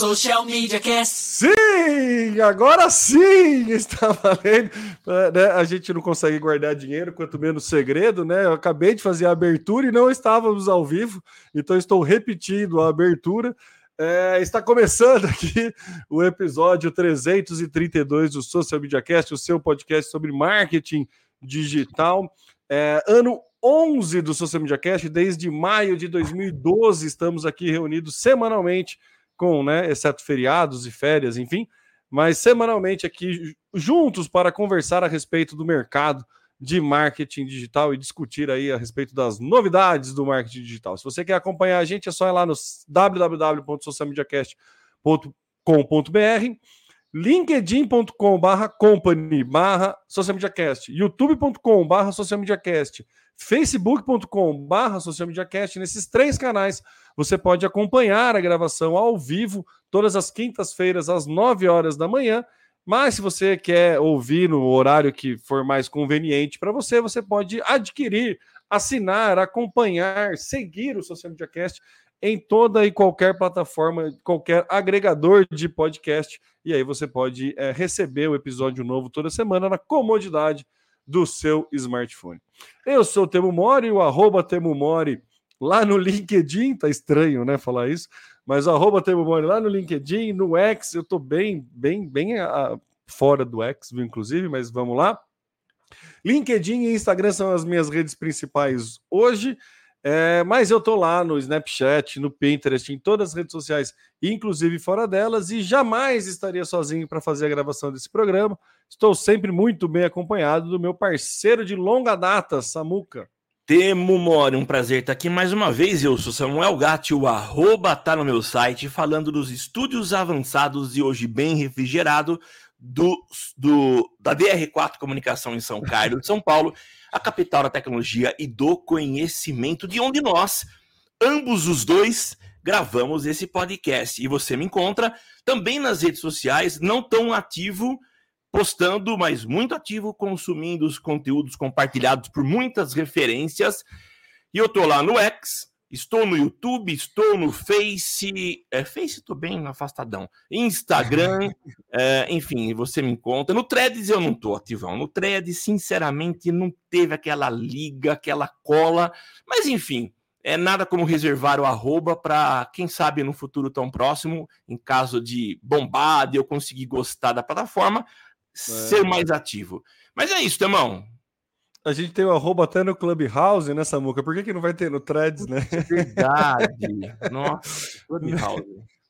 Social Media Cast. Sim, agora sim está valendo. É, né? A gente não consegue guardar dinheiro, quanto menos segredo, né? Eu acabei de fazer a abertura e não estávamos ao vivo, então estou repetindo a abertura. É, está começando aqui o episódio 332 do Social Media Cast, o seu podcast sobre marketing digital. É, ano 11 do Social Media Cast, desde maio de 2012, estamos aqui reunidos semanalmente, com, né, exceto feriados e férias, enfim, mas semanalmente aqui juntos para conversar a respeito do mercado de marketing digital e discutir aí a respeito das novidades do marketing digital. Se você quer acompanhar a gente, é só ir lá no www.socialmediacast.com.br linkedin.com barra company barra socialmediacast, youtube.com barra socialmediacast, facebook.com barra socialmediacast. Nesses três canais você pode acompanhar a gravação ao vivo todas as quintas-feiras às 9 horas da manhã. Mas se você quer ouvir no horário que for mais conveniente para você, você pode adquirir, assinar, acompanhar, seguir o Social Media Cast em toda e qualquer plataforma, qualquer agregador de podcast. E aí você pode é, receber o episódio novo toda semana na comodidade do seu smartphone. Eu sou o Temo Mori, o arroba Temo Mori lá no LinkedIn, tá estranho, né, falar isso, mas arroba Temo Mori lá no LinkedIn, no X, eu tô bem, bem, bem a, fora do X, inclusive, mas vamos lá. LinkedIn e Instagram são as minhas redes principais hoje. É, mas eu tô lá no Snapchat, no Pinterest, em todas as redes sociais, inclusive fora delas, e jamais estaria sozinho para fazer a gravação desse programa. Estou sempre muito bem acompanhado do meu parceiro de longa data, Samuca. Temo Mori, um prazer estar aqui mais uma vez. Eu sou Samuel Gatti, o arroba tá no meu site, falando dos estúdios avançados e hoje bem refrigerado do, do da DR4 Comunicação em São Carlos, São Paulo a capital da tecnologia e do conhecimento, de onde nós, ambos os dois, gravamos esse podcast. E você me encontra também nas redes sociais, não tão ativo postando, mas muito ativo consumindo os conteúdos compartilhados por muitas referências. E eu tô lá no X, Estou no YouTube, estou no Face. É, Face estou bem afastadão. Instagram, é, enfim, você me encontra. No Threads eu não estou ativão. No Threads, sinceramente, não teve aquela liga, aquela cola. Mas enfim, é nada como reservar o arroba para, quem sabe, no futuro tão próximo, em caso de bombada eu conseguir gostar da plataforma. Ser mais ativo. Mas é isso, Temão. A gente tem o arroba até no Clubhouse, né, Samuca? Por que, que não vai ter no Threads, né? É verdade. Nossa, Clubhouse.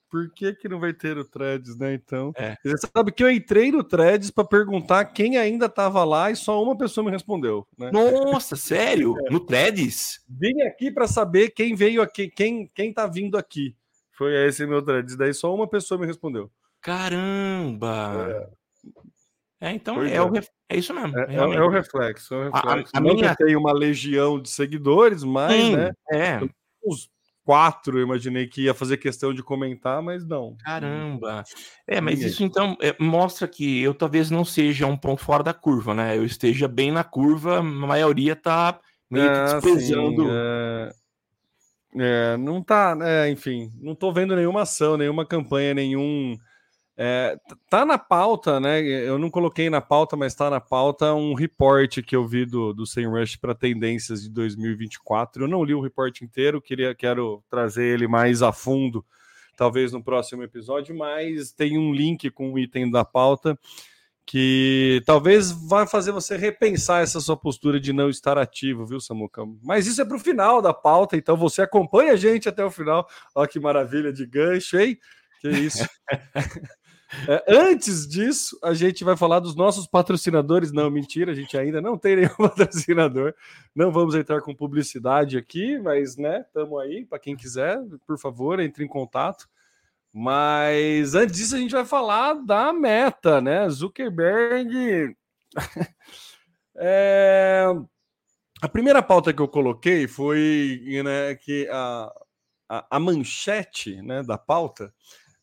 Por que, que não vai ter o Threads, né? Então, é. você sabe que eu entrei no Threads para perguntar quem ainda estava lá e só uma pessoa me respondeu. Né? Nossa, sério? É. No Threads? Vim aqui para saber quem veio aqui, quem quem tá vindo aqui. Foi esse meu Threads. Daí só uma pessoa me respondeu. Caramba! É, é então é, é, o, é isso mesmo. É, é, é o reflexo. É o reflexo. A, a minha... tem uma legião de seguidores, mas, Sim, né? É. Uns quatro, eu imaginei que ia fazer questão de comentar, mas não. Caramba! É, mas isso então é, mostra que eu talvez não seja um ponto fora da curva, né? Eu esteja bem na curva, a maioria tá meio que ah, desprezando. Sim, é... é... não tá, é, enfim, não tô vendo nenhuma ação, nenhuma campanha, nenhum é, tá na pauta, né? Eu não coloquei na pauta, mas tá na pauta um report que eu vi do, do Sem Rush para tendências de 2024. Eu não li o report inteiro, queria quero trazer ele mais a fundo, talvez no próximo episódio, mas tem um link com o item da pauta que talvez vá fazer você repensar essa sua postura de não estar ativo, viu, Samuca? Mas isso é para o final da pauta, então você acompanha a gente até o final. Olha que maravilha de gancho, hein? Que isso. É, antes disso, a gente vai falar dos nossos patrocinadores. Não, mentira, a gente ainda não tem nenhum patrocinador. Não vamos entrar com publicidade aqui, mas né, estamos aí para quem quiser, por favor, entre em contato. Mas antes disso, a gente vai falar da meta, né? Zuckerberg. é... A primeira pauta que eu coloquei foi né, que a, a, a manchete né, da pauta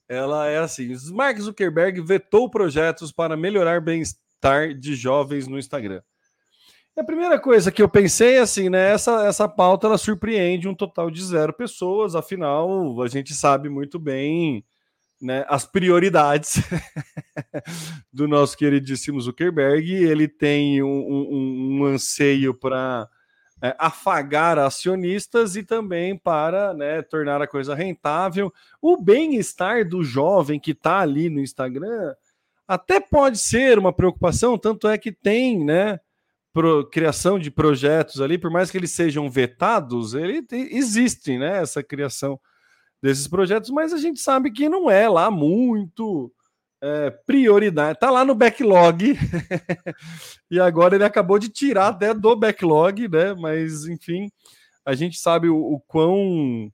ela é assim: Mark Zuckerberg vetou projetos para melhorar bem-estar de jovens no Instagram. E a primeira coisa que eu pensei é assim, né? Essa, essa pauta ela surpreende um total de zero pessoas, afinal, a gente sabe muito bem né, as prioridades do nosso queridíssimo Zuckerberg. Ele tem um, um, um anseio para é, afagar acionistas e também para né, tornar a coisa rentável. O bem-estar do jovem que está ali no Instagram até pode ser uma preocupação, tanto é que tem, né? Pro, criação de projetos ali, por mais que eles sejam vetados, ele existe, né? Essa criação desses projetos, mas a gente sabe que não é lá muito é, prioridade. Tá lá no backlog e agora ele acabou de tirar até do backlog, né? Mas enfim, a gente sabe o, o quão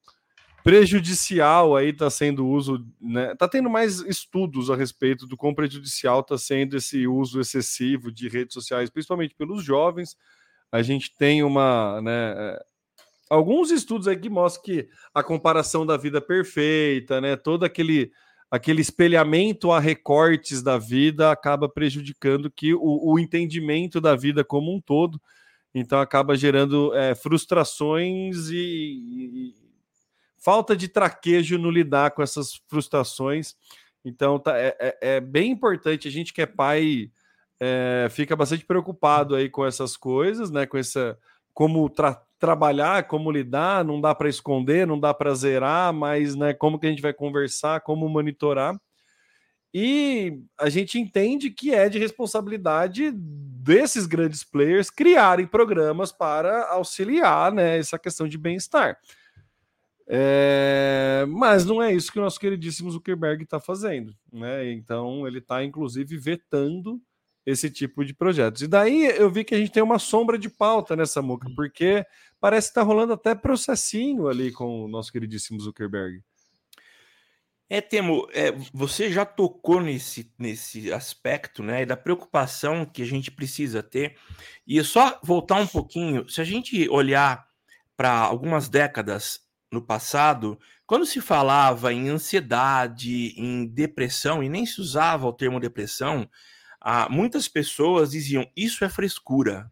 prejudicial aí está sendo o uso, né? Tá tendo mais estudos a respeito do quão prejudicial está sendo esse uso excessivo de redes sociais, principalmente pelos jovens. A gente tem uma, né? É, alguns estudos aqui mostram que a comparação da vida perfeita, né? Todo aquele aquele espelhamento a recortes da vida acaba prejudicando que o, o entendimento da vida como um todo. Então acaba gerando é, frustrações e, falta de traquejo no lidar com essas frustrações. Então tá, é, é, é bem importante. A gente que é pai é, fica bastante preocupado aí com essas coisas, né? Com essa como tra trabalhar, como lidar, não dá para esconder, não dá para zerar, mas né, como que a gente vai conversar, como monitorar. E a gente entende que é de responsabilidade desses grandes players criarem programas para auxiliar né, essa questão de bem-estar. É, mas não é isso que o nosso queridíssimo Zuckerberg está fazendo, né? Então ele está inclusive vetando esse tipo de projetos. E daí eu vi que a gente tem uma sombra de pauta nessa muca, uhum. porque parece que está rolando até processinho ali com o nosso queridíssimo Zuckerberg. É, Temo, é, você já tocou nesse, nesse aspecto, né, da preocupação que a gente precisa ter. E só voltar um pouquinho, se a gente olhar para algumas décadas no passado, quando se falava em ansiedade, em depressão, e nem se usava o termo depressão, ah, muitas pessoas diziam isso é frescura,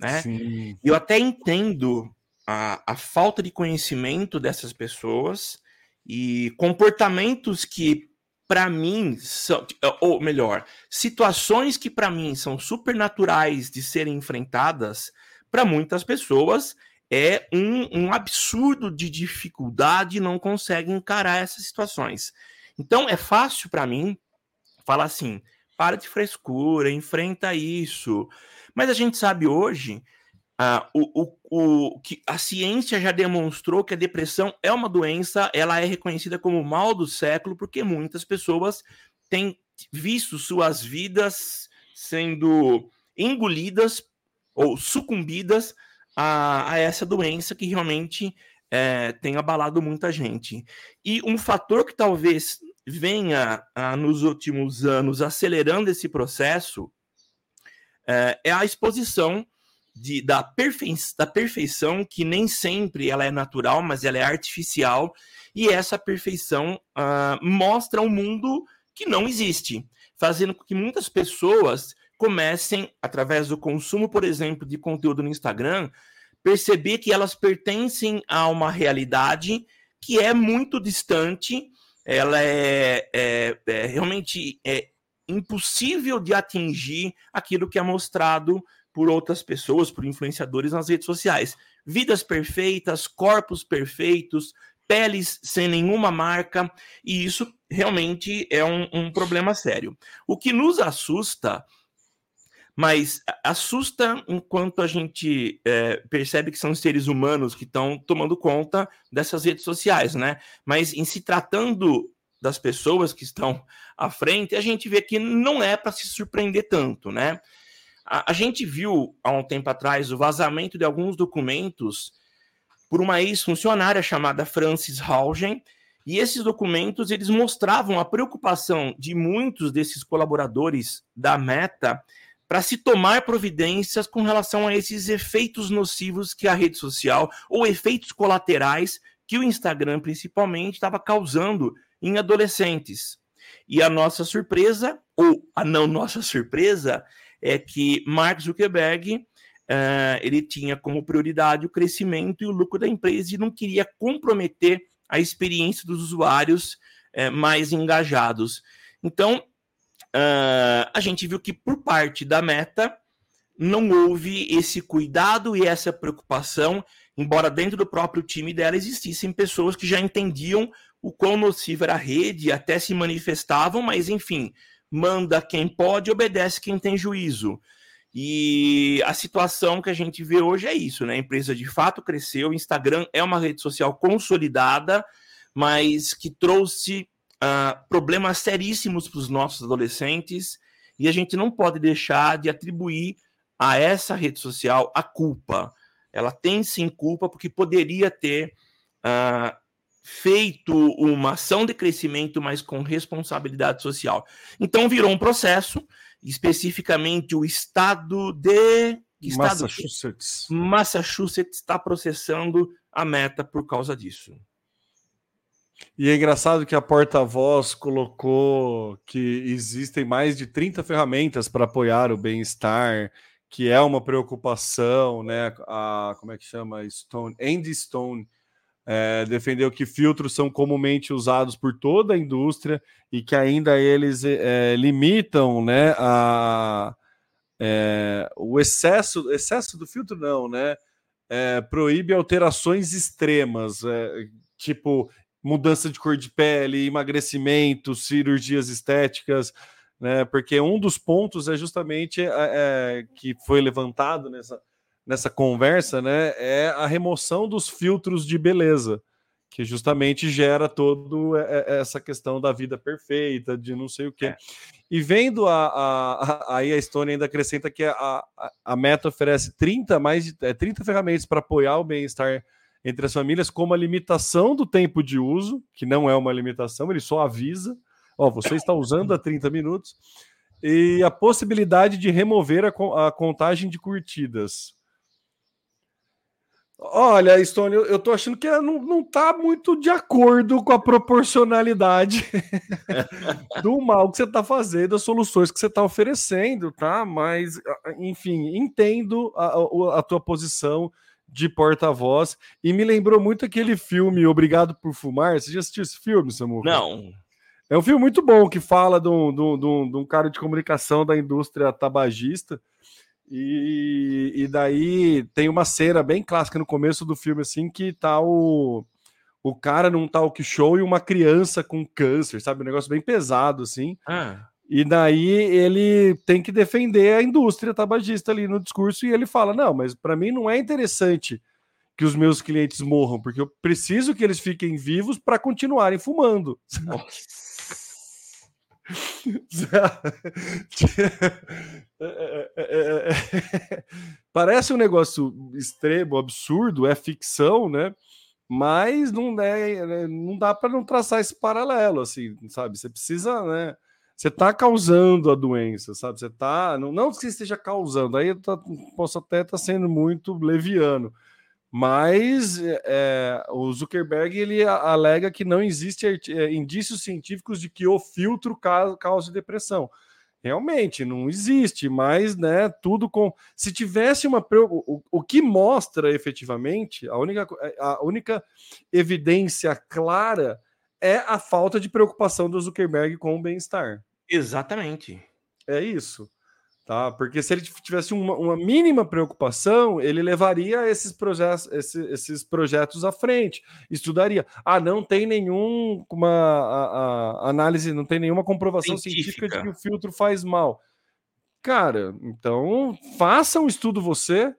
né? Sim. Eu até entendo a, a falta de conhecimento dessas pessoas e comportamentos que para mim são, ou melhor, situações que para mim são supernaturais de serem enfrentadas, para muitas pessoas é um, um absurdo de dificuldade, não consegue encarar essas situações. Então é fácil para mim falar assim: para de frescura, enfrenta isso. Mas a gente sabe hoje uh, o, o, o, que a ciência já demonstrou que a depressão é uma doença, ela é reconhecida como mal do século, porque muitas pessoas têm visto suas vidas sendo engolidas ou sucumbidas a, a essa doença que realmente é, tem abalado muita gente. E um fator que talvez venha a, nos últimos anos acelerando esse processo é, é a exposição de, da, perfe da perfeição, que nem sempre ela é natural, mas ela é artificial, e essa perfeição uh, mostra um mundo que não existe, fazendo com que muitas pessoas comecem, através do consumo, por exemplo, de conteúdo no Instagram, perceber que elas pertencem a uma realidade que é muito distante, ela é, é, é realmente é impossível de atingir aquilo que é mostrado por outras pessoas, por influenciadores nas redes sociais. Vidas perfeitas, corpos perfeitos, peles sem nenhuma marca, e isso realmente é um, um problema sério. O que nos assusta mas assusta enquanto a gente é, percebe que são seres humanos que estão tomando conta dessas redes sociais, né? Mas em se tratando das pessoas que estão à frente, a gente vê que não é para se surpreender tanto, né? A, a, gente viu há um tempo atrás o vazamento de alguns documentos por uma ex-funcionária chamada Frances Haugen, e esses documentos eles mostravam a preocupação de muitos desses colaboradores da Meta para se tomar providências com relação a esses efeitos nocivos que a rede social ou efeitos colaterais que o Instagram principalmente estava causando em adolescentes. E a nossa surpresa, ou a não nossa surpresa, é que Mark Zuckerberg uh, ele tinha como prioridade o crescimento e o lucro da empresa e não queria comprometer a experiência dos usuários é, mais engajados. Então, uh, a gente viu que por parte da Meta não houve esse cuidado e essa preocupação, embora dentro do próprio time dela existissem pessoas que já entendiam o quão nociva era a rede, até se manifestavam, mas enfim, manda quem pode, obedece quem tem juízo. E a situação que a gente vê hoje é isso, né? A empresa de fato cresceu, o Instagram é uma rede social consolidada, mas que trouxe uh, problemas seríssimos para os nossos adolescentes, e a gente não pode deixar de atribuir a essa rede social a culpa. Ela tem sim culpa, porque poderia ter uh, feito uma ação de crescimento, mas com responsabilidade social. Então virou um processo, especificamente o estado de estado Massachusetts. Massachusetts está processando a meta por causa disso. E é engraçado que a porta-voz colocou que existem mais de 30 ferramentas para apoiar o bem-estar, que é uma preocupação, né? A, como é que chama? Stone, Andy Stone é, defendeu que filtros são comumente usados por toda a indústria e que ainda eles é, limitam né, a, é, o excesso, excesso do filtro não, né? É, proíbe alterações extremas, é, tipo mudança de cor de pele, emagrecimento, cirurgias estéticas, né? Porque um dos pontos é justamente é, que foi levantado nessa, nessa conversa, né, é a remoção dos filtros de beleza, que justamente gera todo essa questão da vida perfeita, de não sei o quê. É. E vendo a, a, a, aí a Estônia ainda acrescenta que a, a, Meta oferece 30 mais de é, 30 ferramentas para apoiar o bem-estar entre as famílias, como a limitação do tempo de uso, que não é uma limitação, ele só avisa, ó, você está usando há 30 minutos, e a possibilidade de remover a, a contagem de curtidas. Olha, Stone, eu, eu tô achando que não, não tá muito de acordo com a proporcionalidade do mal que você tá fazendo, das soluções que você tá oferecendo, tá? Mas, enfim, entendo a, a tua posição de porta-voz e me lembrou muito aquele filme Obrigado por Fumar. Você já assistiu esse filme, Samuca? Não. É um filme muito bom que fala de um, de um, de um cara de comunicação da indústria tabagista e, e daí tem uma cena bem clássica no começo do filme, assim, que tá o, o cara num talk show e uma criança com câncer, sabe? Um negócio bem pesado, assim. Ah. E daí ele tem que defender a indústria tabagista ali no discurso e ele fala: não, mas para mim não é interessante que os meus clientes morram, porque eu preciso que eles fiquem vivos para continuarem fumando. Parece um negócio extremo, absurdo, é ficção, né? Mas não, é, não dá para não traçar esse paralelo, assim, sabe? Você precisa, né? Você está causando a doença, sabe? Você está. Não, não que você esteja causando, aí eu tá, posso até estar tá sendo muito leviano mas é, o Zuckerberg ele alega que não existe é, indícios científicos de que o filtro causa depressão. Realmente não existe, mas né, tudo com. Se tivesse uma. O, o que mostra efetivamente, a única, a única evidência clara é a falta de preocupação do Zuckerberg com o bem-estar. Exatamente. É isso tá? Porque se ele tivesse uma, uma mínima preocupação, ele levaria esses projetos, esses, esses projetos à frente, estudaria. Ah, não tem nenhuma análise, não tem nenhuma comprovação científica. científica de que o filtro faz mal. Cara, então faça um estudo você,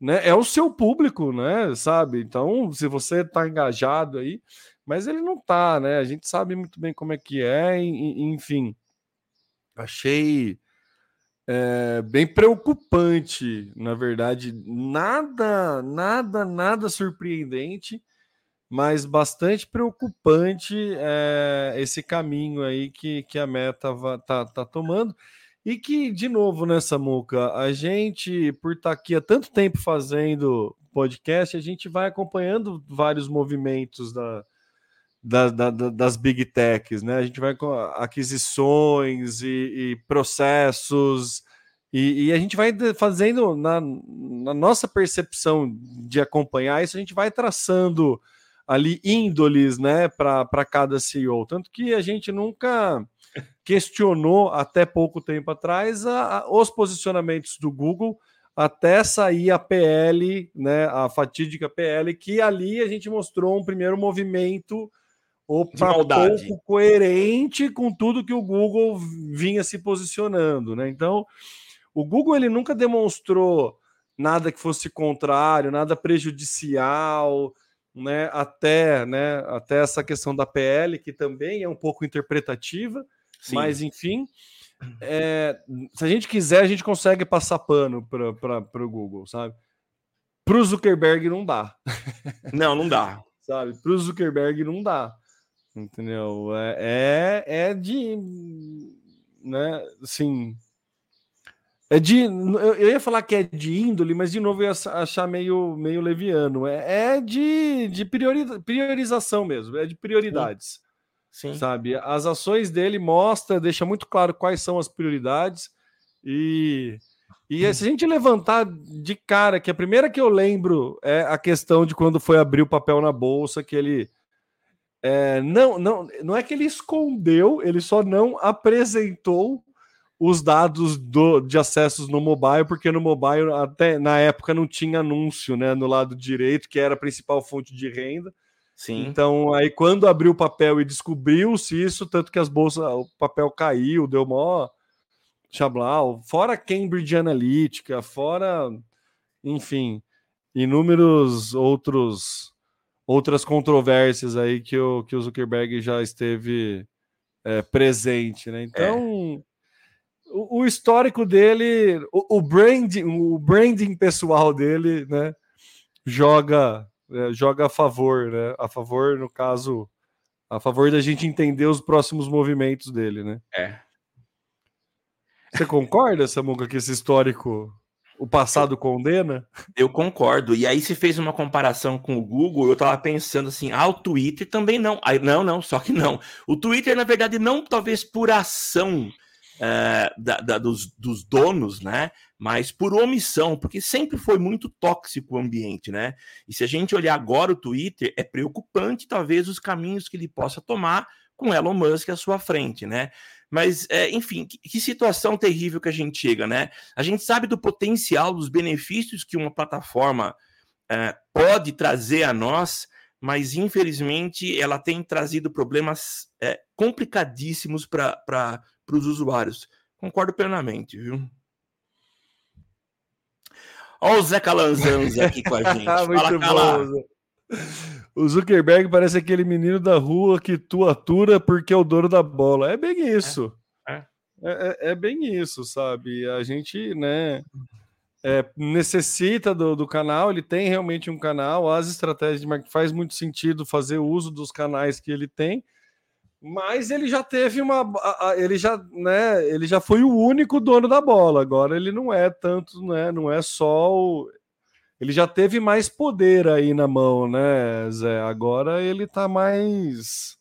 né? É o seu público, né? Sabe? Então, se você está engajado aí, mas ele não tá, né? A gente sabe muito bem como é que é, enfim. Achei é, bem preocupante, na verdade. Nada, nada, nada surpreendente, mas bastante preocupante é, esse caminho aí que, que a Meta tá, tá tomando. E que, de novo, nessa né, muca, a gente, por estar tá aqui há tanto tempo fazendo podcast, a gente vai acompanhando vários movimentos da, da, da, das big techs, né? A gente vai com aquisições e, e processos, e, e, a gente vai fazendo na, na, nossa percepção de acompanhar isso, a gente vai traçando ali índoles, né, para cada CEO. Tanto que a gente nunca questionou até pouco tempo atrás a, a, os posicionamentos do Google até sair a PL, né, a fatídica PL, que ali a gente mostrou um primeiro movimento opa, pouco coerente com tudo que o Google vinha se posicionando, né? Então, o Google ele nunca demonstrou nada que fosse contrário, nada prejudicial, né? Até, né? Até essa questão da PL que também é um pouco interpretativa, Sim. mas enfim, é, se a gente quiser a gente consegue passar pano para o Google, sabe? Para o Zuckerberg não dá. Não, não dá. sabe? Para o Zuckerberg não dá. Entendeu? É, é, é de. Né, assim. É de. Eu ia falar que é de índole, mas de novo eu ia achar meio, meio leviano. É, é de, de priori, priorização mesmo, é de prioridades. Sim. Sim. Sabe? As ações dele mostra, deixa muito claro quais são as prioridades. E, e se a gente levantar de cara, que a primeira que eu lembro é a questão de quando foi abrir o papel na bolsa, que ele é, não, não, não é que ele escondeu, ele só não apresentou os dados do, de acessos no mobile, porque no mobile, até na época, não tinha anúncio né, no lado direito, que era a principal fonte de renda. Sim. Então, aí quando abriu o papel e descobriu-se isso, tanto que as bolsas, o papel caiu, deu mó chablau, fora Cambridge Analytica, fora, enfim, inúmeros outros outras controvérsias aí que o, que o Zuckerberg já esteve é, presente, né? Então, é. o, o, histórico dele, o, o, branding, o branding pessoal dele, né? Joga, é, joga a favor, né? A favor, no caso, a favor da gente entender os próximos movimentos dele, né? É. Você concorda, Samuca, que esse histórico o passado condena? Eu concordo. E aí se fez uma comparação com o Google, eu tava pensando assim, ah, o Twitter também não. Aí, não, não, só que não. O Twitter, na verdade, não talvez por ação é, da, da, dos, dos, donos, né? Mas por omissão, porque sempre foi muito tóxico o ambiente, né? E se a gente olhar agora o Twitter, é preocupante, talvez, os caminhos que ele possa tomar com Elon Musk à sua frente, né? Mas, é, enfim, que, que, situação terrível que a gente chega, né? A gente sabe do potencial, dos benefícios que uma plataforma é, pode trazer a nós, mas infelizmente ela tem trazido problemas é, complicadíssimos para os usuários. Concordo plenamente, viu? Olha o Zé Calanzanza aqui com a gente. Fala, bom, o Zuckerberg parece aquele menino da rua que tu atura porque é o dono da bola. É bem isso. É, é. é, é, é bem isso, sabe? A gente, né, é, necessita do, do, canal, ele tem realmente um canal, as estratégias de marketing faz muito sentido fazer uso dos canais que ele tem, mas ele já teve uma. Ele já, né, ele já foi o único dono da bola. Agora ele não é tanto, né? Não é só o ele já teve mais poder aí na mão, né, Zé? Agora ele tá mais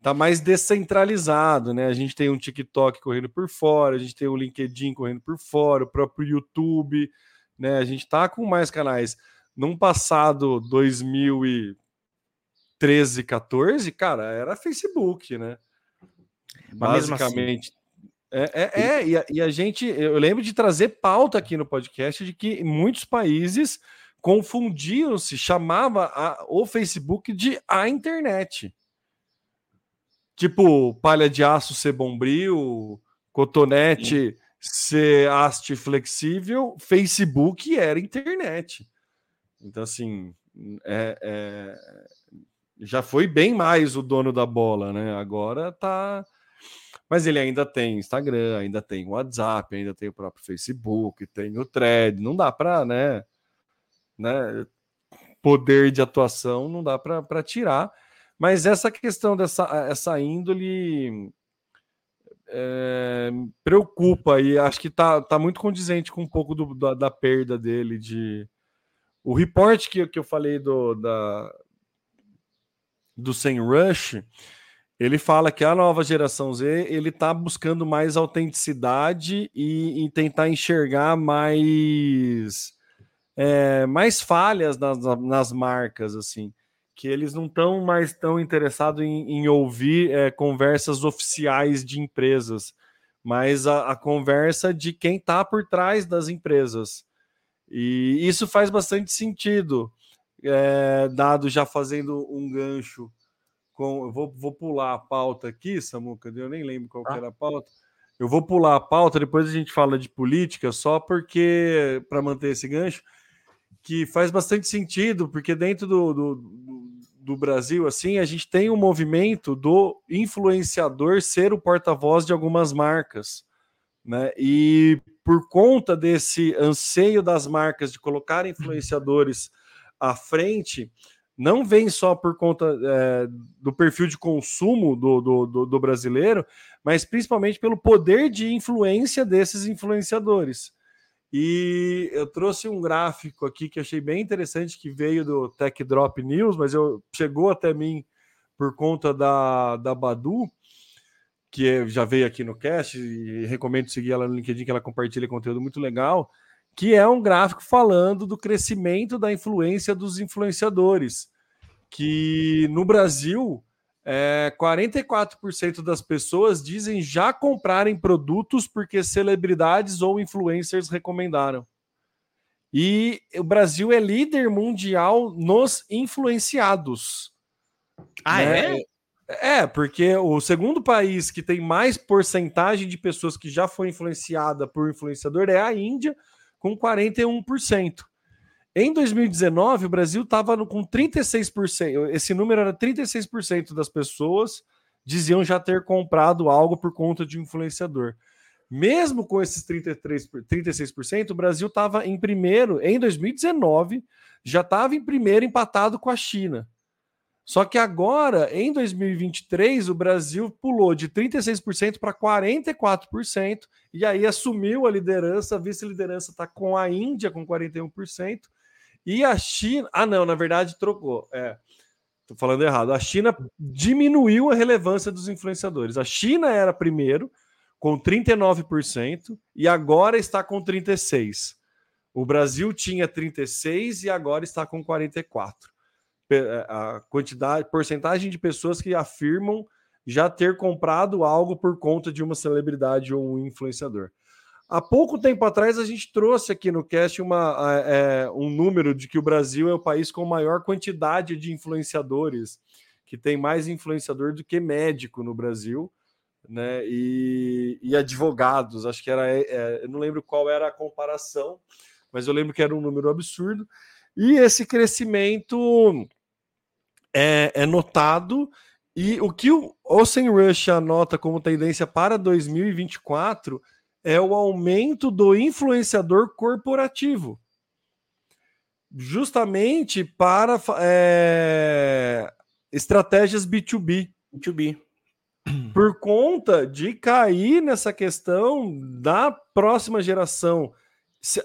tá mais descentralizado, né? A gente tem um TikTok correndo por fora, a gente tem o LinkedIn correndo por fora, o próprio YouTube, né? A gente tá com mais canais. Num passado 2013, 14, cara, era Facebook, né? Mas assim, Basicamente, assim, é, é, é e, a, e, a, gente, eu lembro de trazer pauta aqui no podcast de que muitos países confundiam-se, chamava a, o Facebook de a internet. Tipo, palha de aço ser bombril, cotonete Sim. ser haste flexível, Facebook era internet. Então, assim, é, é, já foi bem mais o dono da bola, né? Agora tá mas ele ainda tem Instagram, ainda tem WhatsApp, ainda tem o próprio Facebook, tem o Thread. Não dá para, né, né? Poder de atuação não dá para tirar. Mas essa questão dessa essa índole é, preocupa e acho que tá, tá muito condizente com um pouco do, da, da perda dele de o report que, que eu falei do da do Sem Rush ele fala que a nova geração Z ele está buscando mais autenticidade e, e tentar enxergar mais é, mais falhas nas, nas marcas assim. que eles não estão mais tão interessados em, em ouvir é, conversas oficiais de empresas, mas a, a conversa de quem está por trás das empresas. E isso faz bastante sentido, é, dado já fazendo um gancho com. Eu vou, vou pular a pauta aqui, Samuca, eu nem lembro qual ah. era a pauta. Eu vou pular a pauta, depois a gente fala de política, só porque, para manter esse gancho, que faz bastante sentido, porque dentro do, do, do Brasil, assim, a gente tem um movimento do influenciador ser o porta-voz de algumas marcas, né? E por conta desse anseio das marcas de colocar influenciadores à frente, não vem só por conta é, do perfil de consumo do, do, do, do brasileiro, mas principalmente pelo poder de influência desses influenciadores. E eu trouxe um gráfico aqui que achei bem interessante, que veio do Tech Drop News, mas eu, chegou até mim por conta da, da Badu, que já veio aqui no cast, e recomendo seguir ela no LinkedIn, que ela compartilha conteúdo muito legal, que é um gráfico falando do crescimento da influência dos influenciadores, que no Brasil é, 44% das pessoas dizem já comprarem produtos porque celebridades ou influencers recomendaram. E o Brasil é líder mundial nos influenciados. Ah, né? é? É, porque o segundo país que tem mais porcentagem de pessoas que já foi influenciada por influenciador é a Índia, com 41%. Em 2019, o Brasil estava com 36%. Esse número era 36% das pessoas diziam já ter comprado algo por conta de influenciador. Mesmo com esses 33, 36%, o Brasil estava em primeiro em 2019, já estava em primeiro empatado com a China. Só que agora, em 2023, o Brasil pulou de 36% para 44%, e aí assumiu a liderança, a vice-liderança está com a Índia com 41%, e a China. Ah, não, na verdade trocou. É, falando errado. A China diminuiu a relevância dos influenciadores. A China era primeiro, com 39%, e agora está com 36%. O Brasil tinha 36% e agora está com 44%. É, a quantidade, porcentagem de pessoas que afirmam já ter comprado algo por conta de uma celebridade ou um influenciador. Há pouco tempo atrás, a gente trouxe aqui no cast uma, é, um número de que o Brasil é o país com maior quantidade de influenciadores, que tem mais influenciador do que médico no Brasil, né? E, e advogados. Acho que era. É, é, eu não lembro qual era a comparação, mas eu lembro que era um número absurdo. E esse crescimento é, é notado. E o que o Ocean Rush anota como tendência para 2024 é o aumento do influenciador corporativo. Justamente para é, estratégias B2B. B2B. Por conta de cair nessa questão da próxima geração.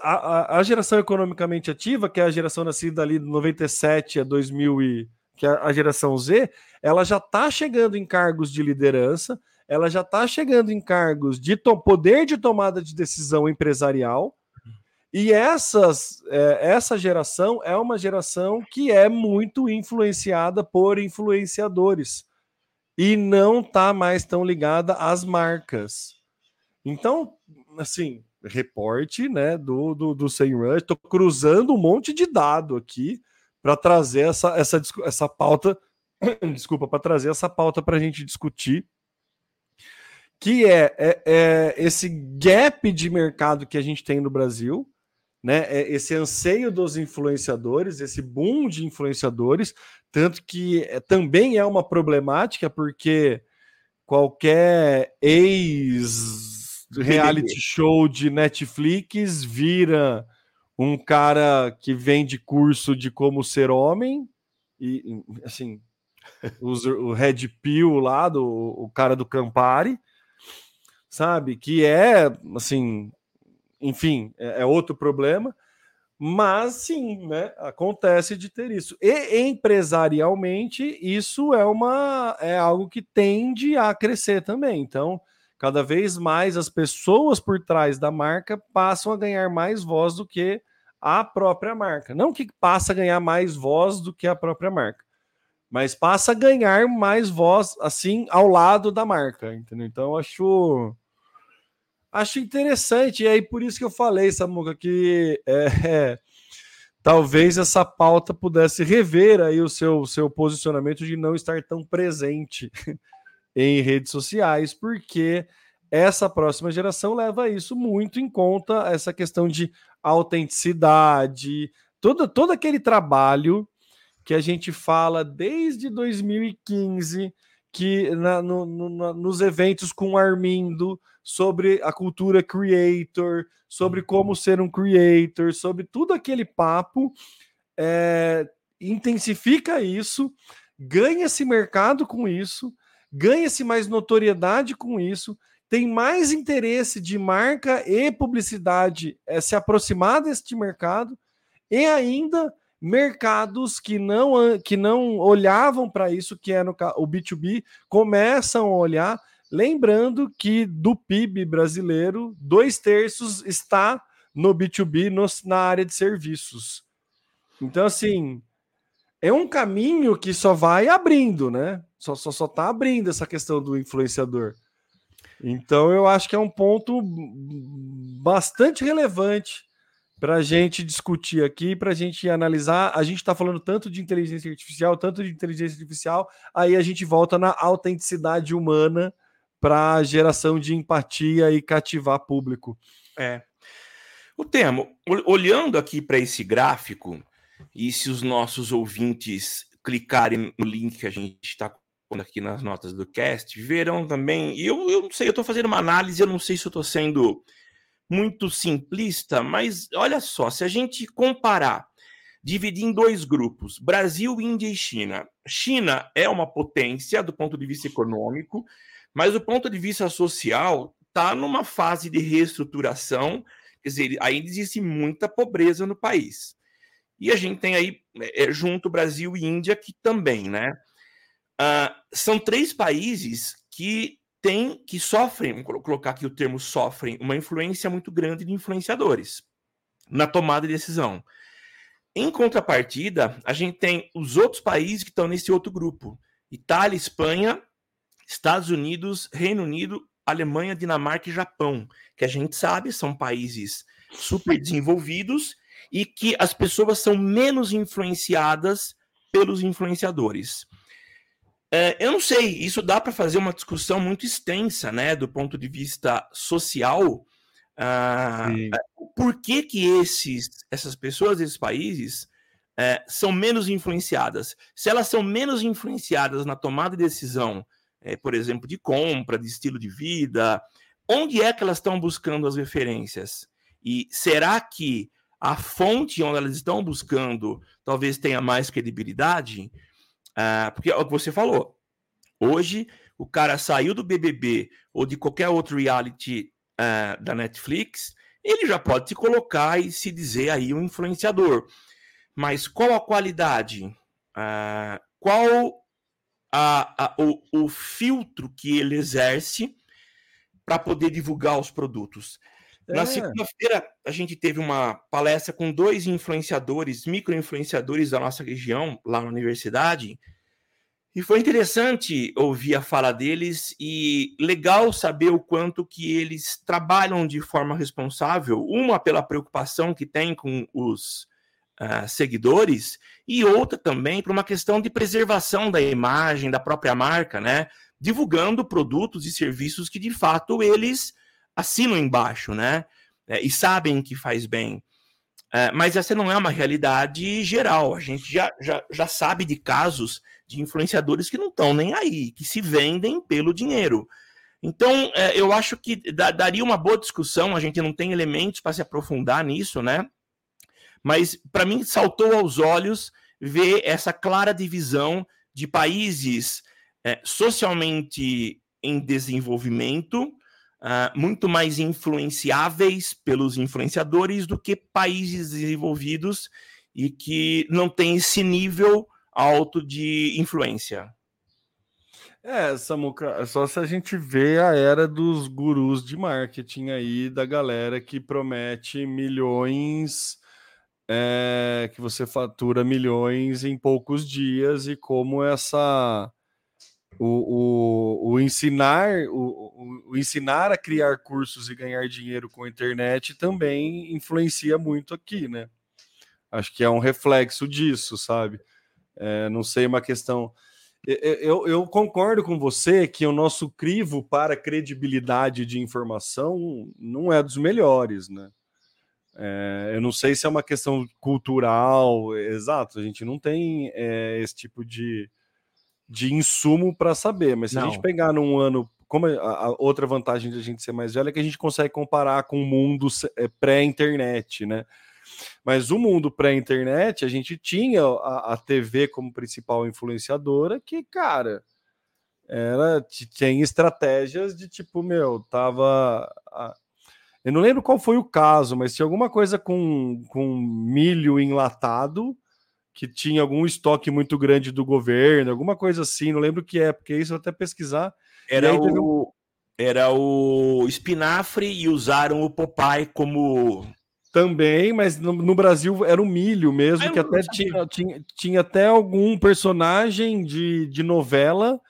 A, a, a, geração economicamente ativa, que é a geração nascida ali de 97 a 2000 e, que a geração Z, ela já está chegando em cargos de liderança, ela já está chegando em cargos de poder de tomada de decisão empresarial. E essas, é, essa geração é uma geração que é muito influenciada por influenciadores e não está mais tão ligada às marcas. Então, assim, reporte né, do, do, do Rush, estou cruzando um monte de dado aqui para trazer essa, essa, essa pauta, desculpa, para trazer essa pauta para a gente discutir que é, é, é, esse gap de mercado que a gente tem no Brasil, né? É esse anseio dos influenciadores, esse boom de influenciadores, tanto que é, também é uma problemática, porque qualquer ex-reality show de Netflix vira um cara que vende curso de como ser homem, e assim, o Red Pill lá, do, o cara do Campari, sabe? Que é, assim, enfim, é, é outro problema, mas sim, né? Acontece de ter isso. E empresarialmente, isso é uma é algo que tende a crescer também. Então, cada vez mais as pessoas por trás da marca passam a ganhar mais voz do que a própria marca. Não que passa a ganhar mais voz do que a própria marca, mas passa a ganhar mais voz assim ao lado da marca, entendeu? Então acho acho interessante e aí por isso que eu falei, Samuca, que é, é, talvez essa pauta pudesse rever aí o seu seu posicionamento de não estar tão presente em redes sociais, porque essa próxima geração leva isso muito em conta, essa questão de autenticidade, todo, todo aquele trabalho que a gente fala desde 2015, que na, no, no, nos eventos com o Armindo, sobre a cultura creator, sobre como ser um creator, sobre tudo aquele papo, é, intensifica isso, ganha-se mercado com isso, ganha-se mais notoriedade com isso, tem mais interesse de marca e publicidade é, se aproximar deste mercado e ainda mercados que não, que não olhavam para isso, que é no, o B2B, começam a olhar, lembrando que do PIB brasileiro, dois terços está no B2B, no, na área de serviços. Então, assim, é um caminho que só vai abrindo, né? Só, só, só tá abrindo essa questão do influenciador. Então, eu acho que é um ponto bastante relevante para a gente discutir aqui, para a gente analisar. A gente está falando tanto de inteligência artificial, tanto de inteligência artificial, aí a gente volta na autenticidade humana para geração de empatia e cativar público. É. O Temo, olhando aqui para esse gráfico, e se os nossos ouvintes clicarem no link que a gente está aqui nas notas do cast, verão também. E eu, eu não sei, eu estou fazendo uma análise, eu não sei se eu estou sendo muito simplista, mas olha só, se a gente comparar, dividir em dois grupos, Brasil, Índia e China. China é uma potência do ponto de vista econômico, mas do ponto de vista social está numa fase de reestruturação, quer dizer, ainda existe muita pobreza no país. E a gente tem aí, é, junto Brasil e Índia, que também, né? Uh, são três países que têm, que sofrem, vou colocar aqui o termo sofrem, uma influência muito grande de influenciadores na tomada de decisão. Em contrapartida, a gente tem os outros países que estão nesse outro grupo: Itália, Espanha, Estados Unidos, Reino Unido, Alemanha, Dinamarca e Japão, que a gente sabe são países super desenvolvidos e que as pessoas são menos influenciadas pelos influenciadores. É, eu não sei, isso dá para fazer uma discussão muito extensa, né, do ponto de vista social. Ah, é, por que, que esses, essas pessoas, esses países, é, são menos influenciadas? Se elas são menos influenciadas na tomada de decisão, é, por exemplo, de compra, de estilo de vida, onde é que elas estão buscando as referências? E será que a fonte onde elas estão buscando talvez tenha mais credibilidade? Ah, porque é o que você falou. Hoje, o cara saiu do BBB ou de qualquer outro reality uh, da Netflix, ele já pode se colocar e se dizer aí um influenciador. Mas qual a qualidade? Uh, qual a, a, o, o filtro que ele exerce para poder divulgar os produtos? Na é. segunda-feira, a gente teve uma palestra com dois influenciadores, micro-influenciadores da nossa região, lá na universidade, e foi interessante ouvir a fala deles e legal saber o quanto que eles trabalham de forma responsável, uma pela preocupação que tem com os uh, seguidores e outra também por uma questão de preservação da imagem da própria marca, né? Divulgando produtos e serviços que de fato eles assinam embaixo, né? É, e sabem que faz bem. É, mas essa não é uma realidade geral. A gente já, já, já sabe de casos de influenciadores que não estão nem aí, que se vendem pelo dinheiro. Então, é, eu acho que daria uma boa discussão. A gente não tem elementos para se aprofundar nisso, né? Mas, para mim, saltou aos olhos ver essa clara divisão de países é, socialmente em desenvolvimento uh, muito mais influenciáveis pelos influenciadores do que países desenvolvidos e que não têm esse nível alto de influência. É, Samuca, é só se a gente vê a era dos gurus de marketing aí, da galera que promete milhões é, que você fatura milhões em poucos dias e como essa o, o, o ensinar o, o, ensinar a criar cursos e ganhar dinheiro com a internet também influencia muito aqui, né? Acho que é um reflexo disso, sabe? É, não sei uma questão. Eu, eu, concordo com você que o nosso crivo para credibilidade de informação não é dos melhores, né? É, eu não sei se é uma questão cultural, exato, a gente não tem é, esse tipo de, de insumo para saber, mas se não. a gente pegar num ano, como a, a, outra vantagem de a gente ser mais velho é que a gente consegue comparar com o mundo é, pré-internet, né? Mas o mundo pré-internet, a gente tinha a, a TV como principal influenciadora, que, cara, era tem estratégias de tipo, meu, tava. Eu não lembro qual foi o caso, mas tinha alguma coisa com, com milho enlatado que tinha algum estoque muito grande do governo, alguma coisa assim, não lembro o que é, porque isso eu até pesquisar. Era o, um... era o espinafre e usaram o Popeye como também, mas no, no, Brasil era o milho mesmo, ah, que até tinha, tinha, tinha até algum personagem de, de novela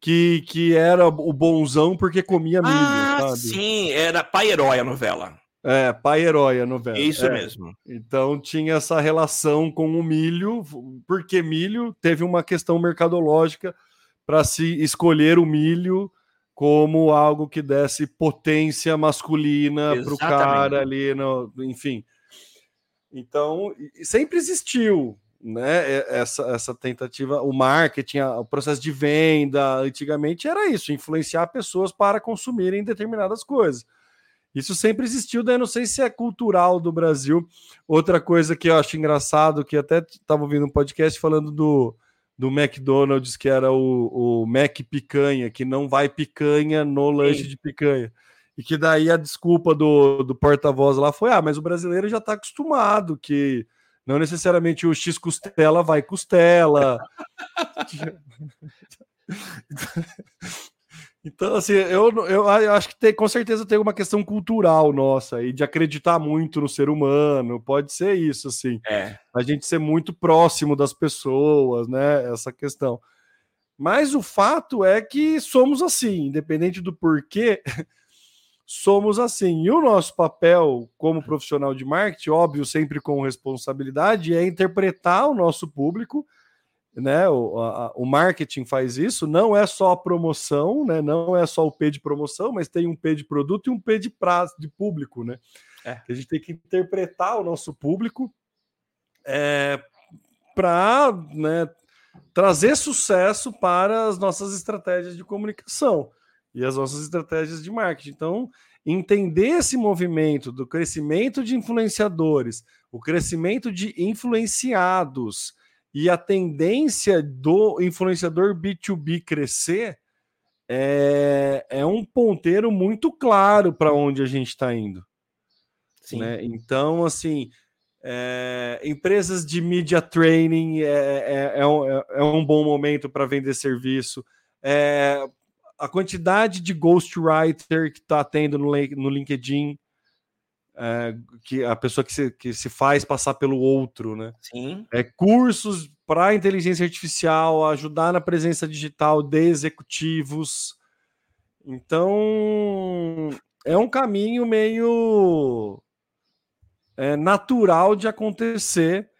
que, que era o bonzão porque comia milho, ah, sabe? Sim, era pai herói a novela. É, pai herói a novela. Isso é. mesmo. Então tinha essa relação com o milho, porque milho teve uma questão mercadológica para se escolher o milho como algo que desse potência masculina para o cara ali, no, enfim. Então, sempre existiu, né? Essa, essa tentativa, o marketing, o processo de venda, antigamente era isso, influenciar pessoas para consumirem determinadas coisas. Isso sempre existiu, daí não sei se é cultural do Brasil. Outra coisa que eu acho engraçado, que até estava ouvindo um podcast falando do, do McDonald's, que era o, o Mac Picanha, que não vai picanha no lanche Sim. de picanha. E que daí a desculpa do, do porta-voz lá foi: ah, mas o brasileiro já está acostumado que não necessariamente o X costela vai costela. Então, assim, eu, eu, eu, acho que tem, com certeza tem uma questão cultural nossa e de acreditar muito no ser humano. Pode ser isso, assim. É. A gente ser muito próximo das pessoas, né? Essa questão. Mas o fato é que somos assim, independente do porquê, somos assim. E o nosso papel como profissional de marketing, óbvio, sempre com responsabilidade, é interpretar o nosso público né? O, a, o marketing faz isso, não é só a promoção, né? Não é só o P de promoção, mas tem um P de produto e um P de prazo de público, né? É. A gente tem que interpretar o nosso público é, para né, trazer sucesso para as nossas estratégias de comunicação e as nossas estratégias de marketing. Então, entender esse movimento do crescimento de influenciadores, o crescimento de influenciados, e a tendência do influenciador B2B crescer é, é um ponteiro muito claro para onde a gente está indo. Sim. Né? Então, assim, é, empresas de media training é, é, é um, é, é um, bom momento para vender serviço. É, a quantidade de ghostwriter que está tendo no, no LinkedIn é, que a pessoa que se, que se faz passar pelo outro, né? Sim. É, cursos para inteligência artificial, ajudar na presença digital de executivos. Então, é um caminho meio é, natural de acontecer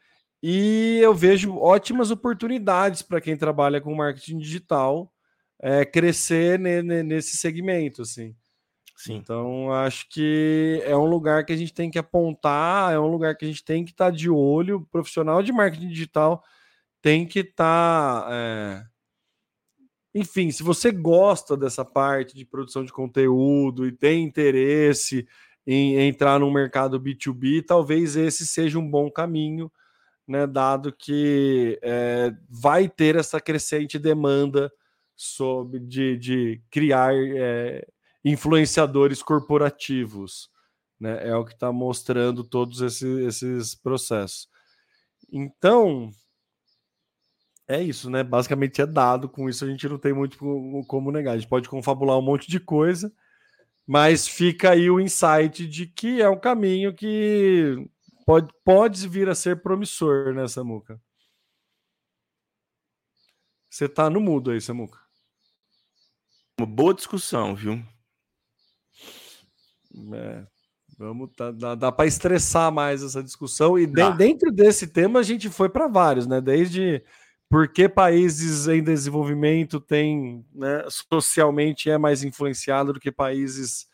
e eu vejo ótimas oportunidades para quem trabalha com marketing digital é, crescer nesse segmento, assim. Sim. Então, acho que é um lugar que a gente tem que apontar, é um lugar que a gente tem que estar tá de olho. O profissional de marketing digital tem que estar. Tá, é... Enfim, se você gosta dessa parte de produção de conteúdo e tem interesse em entrar no mercado B2B, talvez esse seja um bom caminho, né, dado que é, vai ter essa crescente demanda sobre de, de criar é, influenciadores corporativos. Né? É o que está mostrando todos esses, esses processos. Então, é isso, né? Basicamente é dado, com isso a gente não tem muito como negar. A gente pode confabular um monte de coisa, mas fica aí o insight de que é um caminho que pode, pode vir a ser promissor, né, Samuca? Você tá no mudo aí, Samuca. Uma boa discussão, viu? É, vamos, tá, dá, dá para estressar mais essa discussão. E de, dentro desse tema a gente foi para vários, né? Desde por que países em desenvolvimento têm, né, socialmente é mais influenciado do que países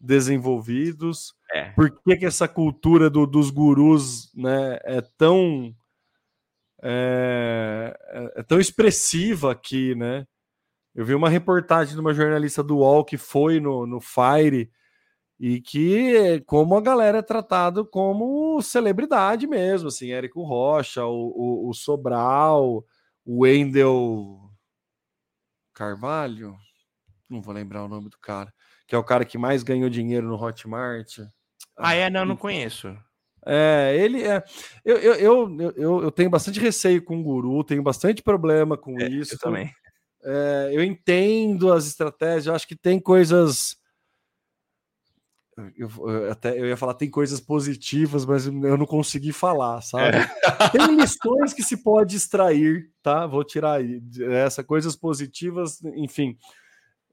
desenvolvidos. É. Por que, que essa cultura do, dos gurus né, é tão é, é, é, tão expressiva aqui, né? Eu vi uma reportagem de uma jornalista do UOL que foi no, no Fire e que como a galera é tratado como celebridade mesmo, assim, Érico Rocha, o, o, o Sobral, o Wendel Carvalho, não vou lembrar o nome do cara, que é o cara que mais ganhou dinheiro no Hotmart. Ah, é? Não, não conheço. É, ele é. Eu, eu, eu, eu, tenho bastante receio com o guru, tenho bastante problema com é, isso. Eu também. É, eu entendo as estratégias, eu acho que tem coisas. Eu, eu, até eu ia falar tem coisas positivas, mas eu não consegui falar, sabe? É. Tem lições que se pode extrair, tá? Vou tirar aí essa coisas positivas, enfim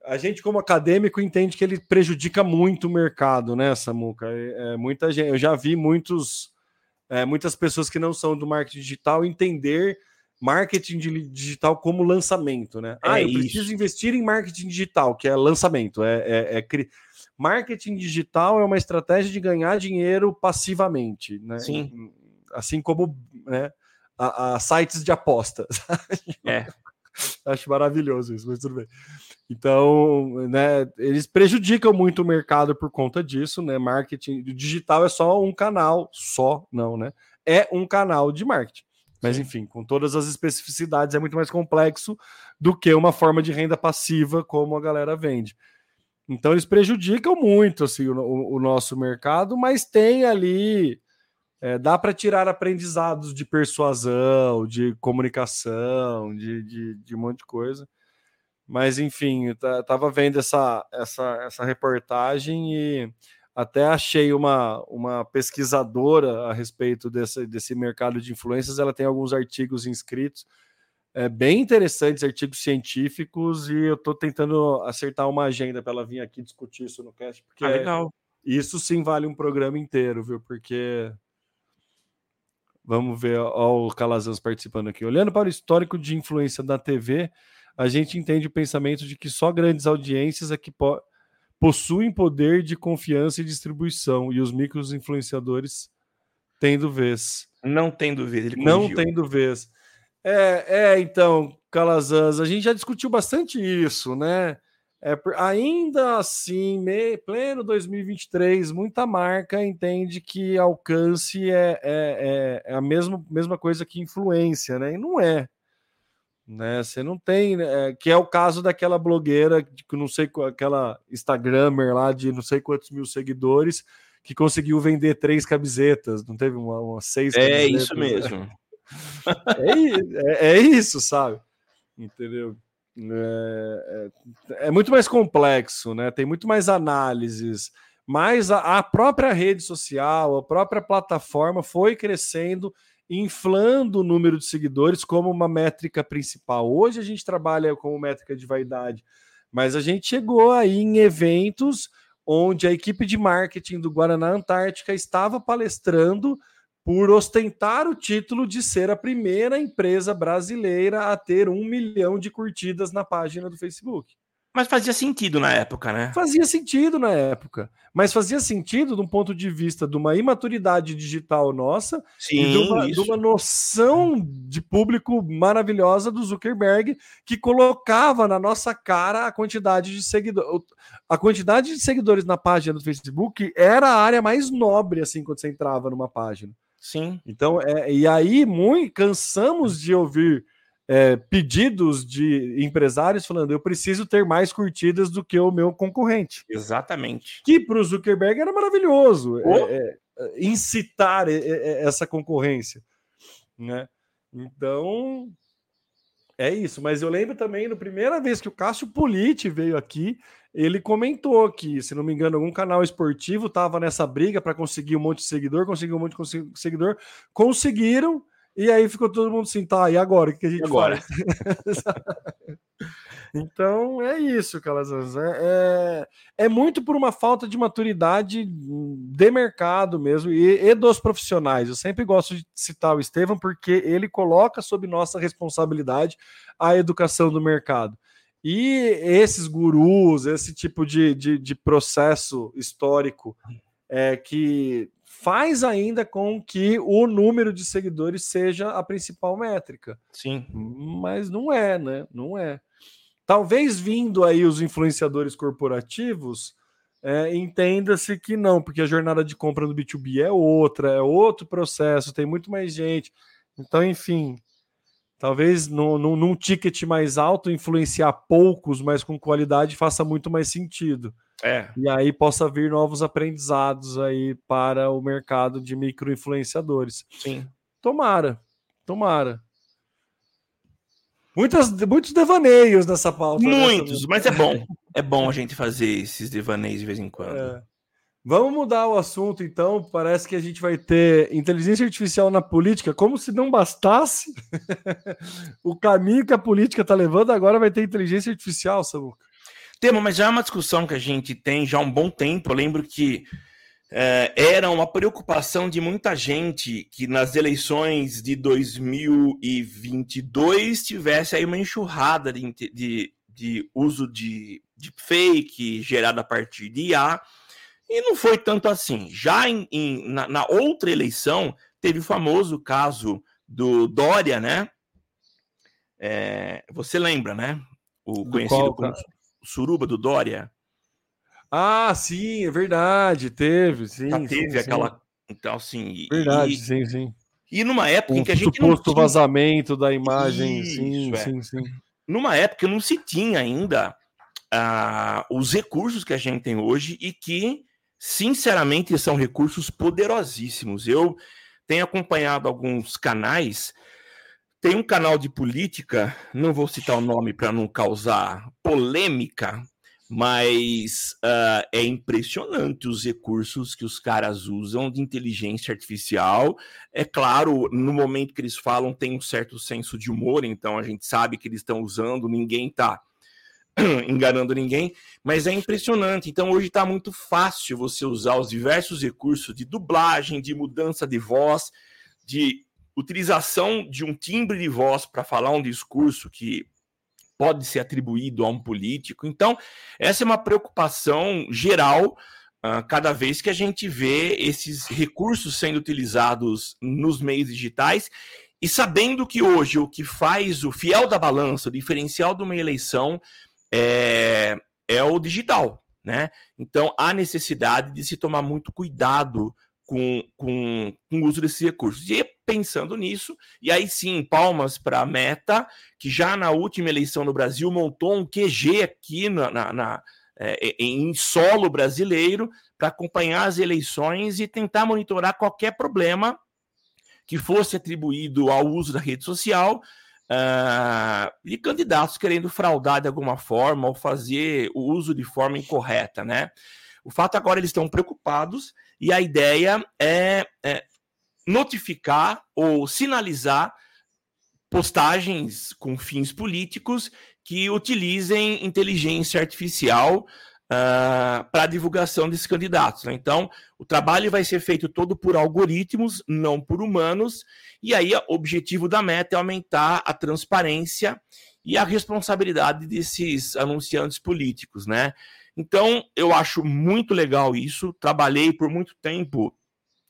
a gente, como acadêmico, entende que ele prejudica muito o mercado, né, Samuca? É, muita gente, eu já vi muitos, é, muitas pessoas que não são do marketing digital entender marketing digital como lançamento, né? É ah, eu isso. preciso investir em marketing digital, que é lançamento. É, é, é, Marketing digital é uma estratégia de ganhar dinheiro passivamente, né? Sim. Assim como né, a, a sites de apostas. É. Acho maravilhoso isso, mas tudo bem. Então, né, eles prejudicam muito o mercado por conta disso, né? Marketing digital é só um canal, só não, né? É um canal de marketing. Mas enfim, com todas as especificidades, é muito mais complexo do que uma forma de renda passiva como a galera vende. Então eles prejudicam muito assim o, o nosso mercado, mas tem ali é, dá para tirar aprendizados de persuasão, de comunicação, de, de, de, um monte de coisa. Mas, enfim, estava vendo essa, essa, essa reportagem e até achei uma, uma pesquisadora a respeito desse, desse mercado de influências. Ela tem alguns artigos inscritos, é, bem interessantes, artigos científicos, e eu estou tentando acertar uma agenda para ela vir aqui discutir isso no cast, porque ah, legal. isso sim vale um programa inteiro, viu? Porque Vamos ver ó, o Calazans participando aqui. Olhando para o histórico de influência da TV, a gente entende o pensamento de que só grandes audiências é que po possuem poder de confiança e distribuição, e os micros influenciadores tendo vez. Não tendo vez, ele Não tendo vez. É, é, então, Calazans, a gente já discutiu bastante isso, né? É, ainda assim, me, pleno 2023, muita marca entende que alcance é, é, é, é, a mesma, mesma coisa que influência, né? E não é. Né? Você não tem, é, que é o caso daquela blogueira, que não sei aquela Instagrammer lá de não sei quantos mil seguidores, que conseguiu vender três camisetas, não teve uma, uma seis É isso mesmo. É, é, é isso, sabe? Entendeu? É, é, é, muito mais complexo, né? Tem muito mais análises, mas a, a, própria rede social, a própria plataforma foi crescendo, inflando o número de seguidores como uma métrica principal. Hoje a gente trabalha como métrica de vaidade, mas a gente chegou aí em eventos onde a equipe de marketing do Guaraná Antártica estava palestrando por ostentar o título de ser a primeira empresa brasileira a ter um milhão de curtidas na página do Facebook. Mas fazia sentido na época, né? Fazia sentido na época. Mas fazia sentido de um ponto de vista de uma imaturidade digital nossa Sim, e de uma, de uma, noção de público maravilhosa do Zuckerberg que colocava na nossa cara a quantidade de seguidores. A quantidade de seguidores na página do Facebook era a área mais nobre, assim, quando você entrava numa página. Sim. Então, é, e aí, muito, cansamos de ouvir é, pedidos de empresários falando: eu preciso ter mais curtidas do que o meu concorrente. Exatamente. Que para o Zuckerberg era maravilhoso oh. é, incitar essa concorrência. Né? Então, é isso. Mas eu lembro também, na primeira vez que o Cássio Politi veio aqui, ele comentou que, se não me engano, algum canal esportivo estava nessa briga para conseguir um monte de seguidor, conseguir um monte de seguidor, conseguiram, e aí ficou todo mundo assim, tá, e agora? O que a gente agora? faz? então é isso, Calazans. É, é, é, muito por uma falta de maturidade de mercado mesmo e, e dos profissionais. Eu sempre gosto de citar o Estevam porque ele coloca sob nossa responsabilidade a educação do mercado. E esses gurus, esse tipo de, de, de processo histórico é, que faz ainda com que o número de seguidores seja a principal métrica. Sim. Mas não é, né? Não é. Talvez vindo aí os influenciadores corporativos, é, entenda-se que não, porque a jornada de compra do B2B é outra, é outro processo, tem muito mais gente. Então, enfim, talvez no, no, num ticket mais alto influenciar poucos, mas com qualidade faça muito mais sentido. É. E aí possa vir novos aprendizados aí para o mercado de micro-influenciadores. Sim. Tomara, tomara. Muitas, muitos devaneios nessa pauta. Né, muitos, mas é bom. É bom a gente fazer esses devaneios de vez em quando. É. Vamos mudar o assunto, então. Parece que a gente vai ter inteligência artificial na política, como se não bastasse o caminho que a política está levando, agora vai ter inteligência artificial, Samuca. Tema, mas já é uma discussão que a gente tem já há um bom tempo. Eu lembro que é, era uma preocupação de muita gente que nas eleições de 2022 tivesse aí uma enxurrada de, de, de uso de, de fake gerada a partir de IA e não foi tanto assim. Já em, em, na, na, outra eleição, teve o famoso caso do Dória, né? É, você lembra, né? O conhecido como Suruba do Dória. Ah, sim, é verdade, teve, sim. Já teve sim, aquela. Sim. Então, assim. Verdade, e, sim, sim. E numa época em que a gente. Suposto tinha... vazamento da imagem, Isso, sim, é. sim, sim. Numa época não se tinha ainda uh, os recursos que a gente tem hoje e que sinceramente, são recursos poderosíssimos. Eu tenho acompanhado alguns canais. Tem um canal de política, não vou citar o nome para não causar polêmica, mas uh, é impressionante os recursos que os caras usam de inteligência artificial. É claro, no momento que eles falam, tem um certo senso de humor, então a gente sabe que eles estão usando, ninguém está enganando ninguém, mas é impressionante. Então hoje está muito fácil você usar os diversos recursos de dublagem, de mudança de voz, de utilização de um timbre de voz para falar um discurso que pode ser atribuído a um político. Então, essa é uma preocupação geral uh, cada vez que a gente vê esses recursos sendo utilizados nos meios digitais e sabendo que hoje o que faz o fiel da balança, o diferencial de uma eleição, é, é o digital, né? Então há necessidade de se tomar muito cuidado com, com, com o uso desses recursos. E pensando nisso, e aí sim, palmas para a Meta, que já na última eleição no Brasil montou um QG aqui na, na, na é, em solo brasileiro para acompanhar as eleições e tentar monitorar qualquer problema que fosse atribuído ao uso da rede social uh, e candidatos querendo fraudar de alguma forma ou fazer o uso de forma incorreta, né? O fato agora eles estão preocupados e a ideia é, é notificar ou sinalizar postagens com fins políticos que utilizem inteligência artificial ah, para divulgação desses candidatos. Né? Então, o trabalho vai ser feito todo por algoritmos, não por humanos, e aí o objetivo da meta é aumentar a transparência e a responsabilidade desses anunciantes políticos, né? Então, eu acho muito legal isso. Trabalhei por muito tempo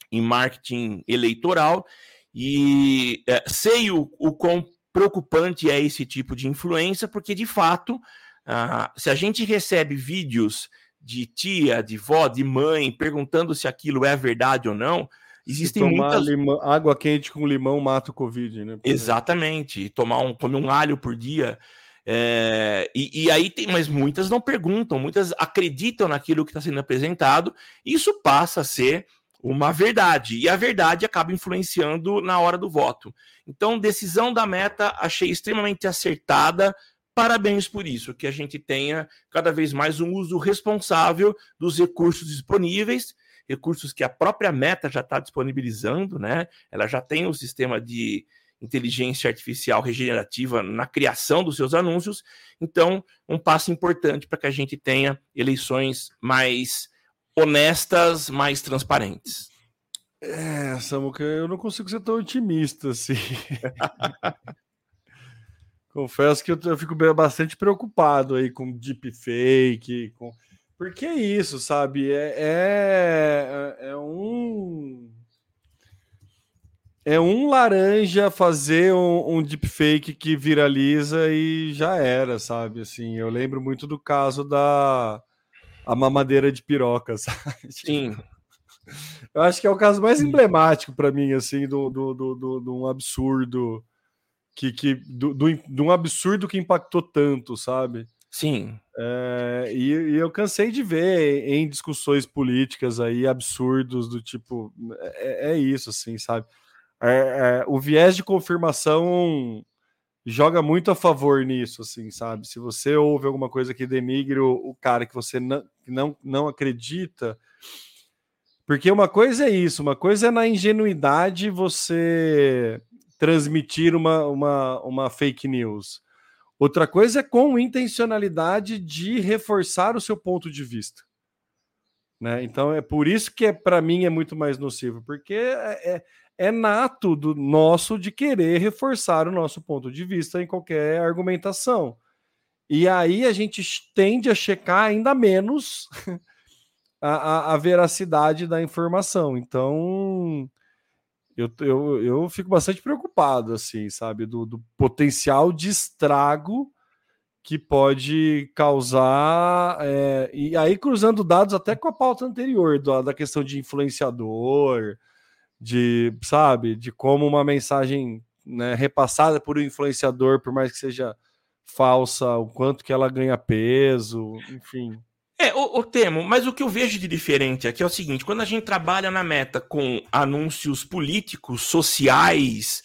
em marketing eleitoral e é, sei o, o quão preocupante é esse tipo de influência, porque de fato ah, se a gente recebe vídeos de tia, de vó, de mãe, perguntando se aquilo é verdade ou não, existem muitas... Limão, água quente com limão mata o Covid, né? Exatamente. Tomar um, comer um alho por dia. É... E, e, aí tem, mas muitas não perguntam, muitas acreditam naquilo que está sendo apresentado. Isso passa a ser uma verdade. E a verdade acaba influenciando na hora do voto. Então, decisão da meta, achei extremamente acertada Parabéns por isso, que a gente tenha cada vez mais um uso responsável dos recursos disponíveis, recursos que a própria Meta já está disponibilizando, né? Ela já tem o sistema de inteligência artificial regenerativa na criação dos seus anúncios. Então, um passo importante para que a gente tenha eleições mais honestas, mais transparentes. É, Samuca, eu não consigo ser tão otimista assim. Confesso que eu, eu, fico bastante preocupado aí com deepfake, com... porque é isso, sabe? É, é, é, um é um laranja fazer um, um deepfake que viraliza e já era, sabe? Assim, eu lembro muito do caso da a mamadeira de piroca, sabe? Sim. Eu acho que é o caso mais emblemático para mim, assim, do, do, do, do, do um absurdo que, que do, do, de um absurdo que impactou tanto, sabe? Sim. É, e, e, eu cansei de ver em discussões políticas aí absurdos do tipo é, é isso, assim, sabe? É, é, o viés de confirmação joga muito a favor nisso, assim, sabe? Se você ouve alguma coisa que denigre o, o cara que você não, não, não acredita, porque uma coisa é isso, uma coisa é na ingenuidade você transmitir uma, uma, uma fake news. Outra coisa é com intencionalidade de reforçar o seu ponto de vista. Né? Então é por isso que é, para mim é muito mais nocivo, porque é, é, é nato do nosso de querer reforçar o nosso ponto de vista em qualquer argumentação. E aí a gente tende a checar ainda menos a, a, a veracidade da informação. Então, eu, eu, eu fico bastante preocupado, assim, sabe, do, do potencial de estrago que pode causar, é, e aí cruzando dados até com a pauta anterior, da, da questão de influenciador, de, sabe, de como uma mensagem né, repassada por um influenciador, por mais que seja falsa, o quanto que ela ganha peso, enfim. É, o, o Temo, mas o que eu vejo de diferente aqui é o seguinte: quando a gente trabalha na meta com anúncios políticos, sociais,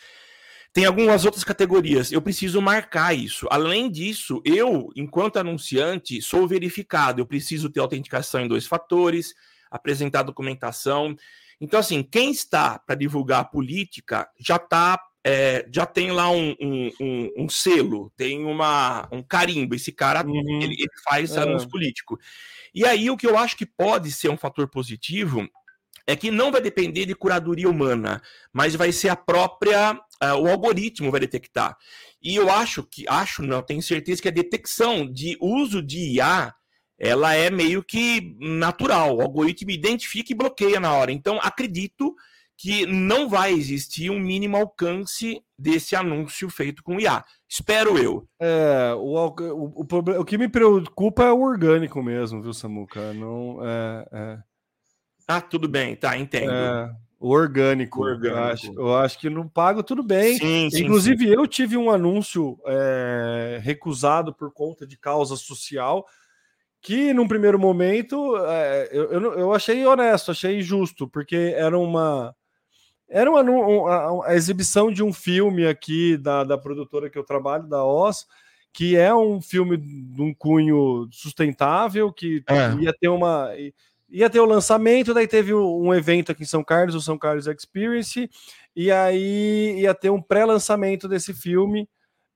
tem algumas outras categorias. Eu preciso marcar isso. Além disso, eu, enquanto anunciante, sou verificado. Eu preciso ter autenticação em dois fatores, apresentar documentação. Então, assim, quem está para divulgar a política já está é, já tem lá um, um, um, um, selo, tem uma, um carimbo. Esse cara uhum. ele, ele, faz é. anúncio político. E aí o que eu acho que pode ser um fator positivo é que não vai depender de curadoria humana, mas vai ser a própria uh, o algoritmo vai detectar. E eu acho que acho não tenho certeza que a detecção de uso de IA ela é meio que natural. O algoritmo identifica e bloqueia na hora. Então acredito que não vai existir um mínimo alcance desse anúncio feito com IA. Espero eu. É, o, o, o, o que me preocupa é o orgânico mesmo, viu, Samuca? Não, é, é... Ah, tudo bem, tá, entendo. É, o orgânico. O orgânico. Eu, acho, eu acho que não pago, tudo bem. Sim, sim, Inclusive, sim. eu tive um anúncio é, recusado por conta de causa social que num primeiro momento é, eu, eu, eu, achei honesto, achei justo, porque era uma era uma, a exibição de um filme aqui da, da produtora que eu trabalho, da Oz, que é um filme de um cunho sustentável, que é. ia ter uma. Ia ter o lançamento, daí teve um evento aqui em São Carlos, o São Carlos Experience, e aí ia ter um pré-lançamento desse filme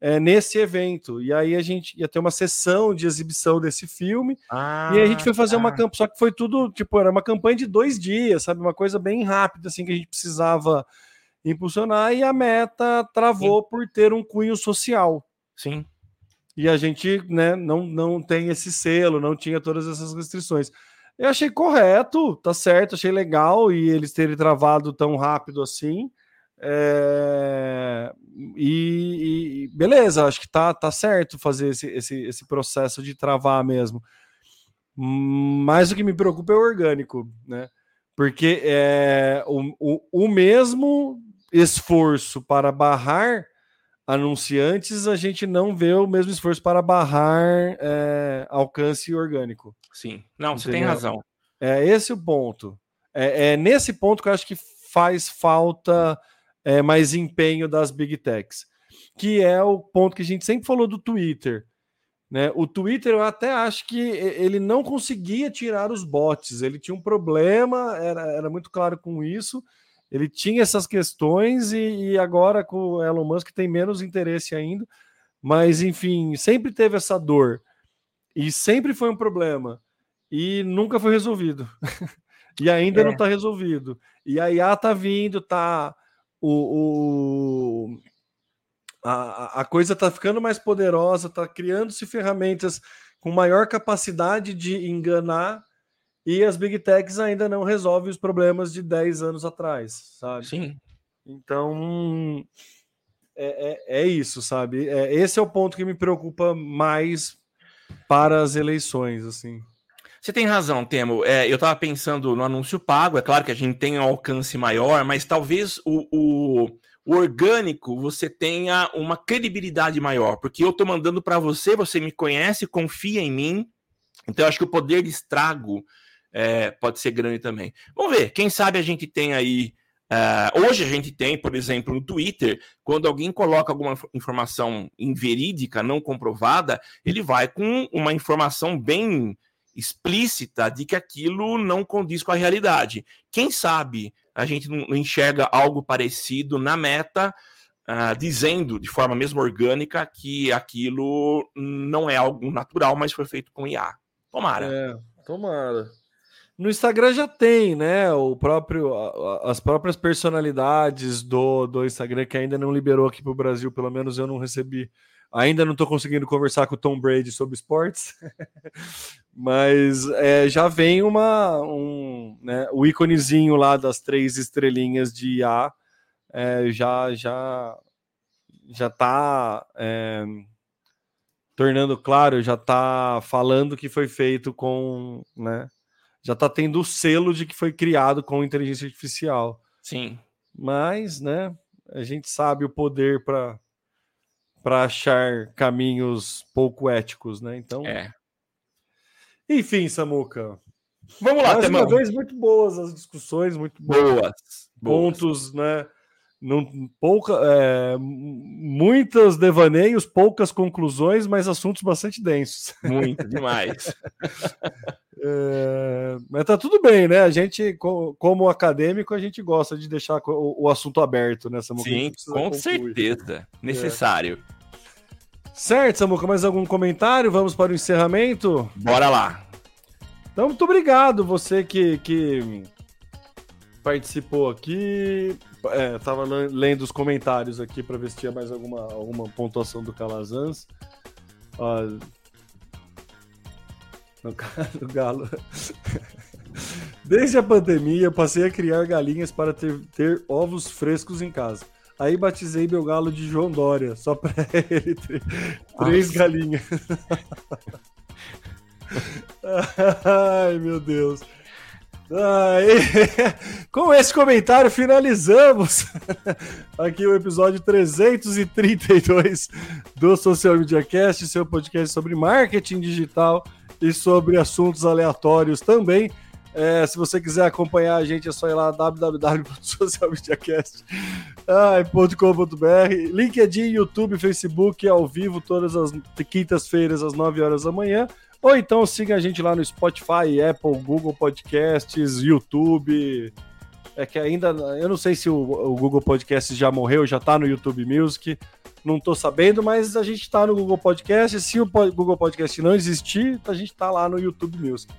é, nesse evento. E aí a gente ia ter uma sessão de exibição desse filme. Ah, e a gente foi fazer tá. uma campanha, só que foi tudo, tipo, era uma campanha de dois dias, sabe? Uma coisa bem rápida, assim, que a gente precisava impulsionar, e a meta travou Sim. por ter um cunho social. Sim. E a gente né, não, não tem esse selo, não tinha todas essas restrições. Eu achei correto, tá certo, achei legal, e eles terem travado tão rápido assim. É, e, e, beleza, acho que tá, tá certo fazer esse, esse, esse processo de travar mesmo. Mas o que me preocupa é o orgânico, né? Porque é, o, o, o mesmo esforço para barrar anunciantes, a gente não vê o mesmo esforço para barrar é, alcance orgânico. Sim, não, Entendeu? você tem razão. É esse o ponto. É, é nesse ponto que eu acho que faz falta é, mais empenho das big techs, que é o ponto que a gente sempre falou do Twitter. Né? O Twitter, eu até acho que ele não conseguia tirar os bots, ele tinha um problema, era, era muito claro com isso. Ele tinha essas questões e, e agora com o Elon Musk tem menos interesse ainda. Mas, enfim, sempre teve essa dor e sempre foi um problema e nunca foi resolvido. e ainda é. não está resolvido. E a IA está vindo, tá o, o a, a coisa está ficando mais poderosa, está criando-se ferramentas com maior capacidade de enganar e as big techs ainda não resolvem os problemas de 10 anos atrás, sabe? Sim. Então, é, é, é isso, sabe? É, esse é o ponto que me preocupa mais para as eleições, assim. Você tem razão, Temo. É, eu estava pensando no anúncio pago. É claro que a gente tem um alcance maior, mas talvez o, o, o orgânico você tenha uma credibilidade maior, porque eu estou mandando para você, você me conhece, confia em mim. Então, eu acho que o poder de estrago é, pode ser grande também. Vamos ver, quem sabe a gente tem aí. Uh, hoje a gente tem, por exemplo, no Twitter, quando alguém coloca alguma informação inverídica, não comprovada, ele vai com uma informação bem explícita de que aquilo não condiz com a realidade. Quem sabe a gente não enxerga algo parecido na meta, uh, dizendo de forma mesmo orgânica que aquilo não é algo natural, mas foi feito com IA. Tomara. É, tomara. No Instagram já tem, né? O próprio, as próprias personalidades do, do Instagram que ainda não liberou aqui para o Brasil, pelo menos eu não recebi Ainda não estou conseguindo conversar com o Tom Brady sobre esportes, mas é, já vem uma um, né, o íconezinho lá das três estrelinhas de IA é, já já já está é, tornando claro, já está falando que foi feito com, né, já está tendo o selo de que foi criado com inteligência artificial. Sim. Mas, né, a gente sabe o poder para para achar caminhos pouco éticos, né? Então. É. Enfim, Samuca. Vamos lá, Mais uma vez, muito boas as discussões, muito boas. boas pontos, boas. né? Não, pouca, é, muitos devaneios, poucas conclusões, mas assuntos bastante densos. Muito, demais. é, mas tá tudo bem, né? A gente, como acadêmico, a gente gosta de deixar o, o assunto aberto nessa né? Sim, com concluir. certeza. Necessário. É. Certo, Samuca, mais algum comentário? Vamos para o encerramento? Bora lá. Então, muito obrigado, você que, que participou aqui. É, tava lendo os comentários aqui para ver se tinha mais alguma, alguma pontuação do Calazans. Ó, no caso do Galo. Desde a pandemia, passei a criar galinhas para ter, ter ovos frescos em casa. Aí batizei meu galo de João Dória, só para ele ter três Nossa. galinhas. Ai, meu Deus. Com esse comentário finalizamos aqui o episódio 332 do Social Media Cast, seu podcast sobre marketing digital e sobre assuntos aleatórios também. É, se você quiser acompanhar a gente, é só ir lá www.socialmediacast.com.br LinkedIn, YouTube, Facebook, ao vivo, todas as quintas-feiras, às 9 horas da manhã. Ou então siga a gente lá no Spotify, Apple, Google Podcasts, YouTube. É que ainda. Eu não sei se o, o Google Podcasts já morreu, já tá no YouTube Music. Não tô sabendo, mas a gente tá no Google Podcast. Se o Google Podcast não existir, a gente tá lá no YouTube Music.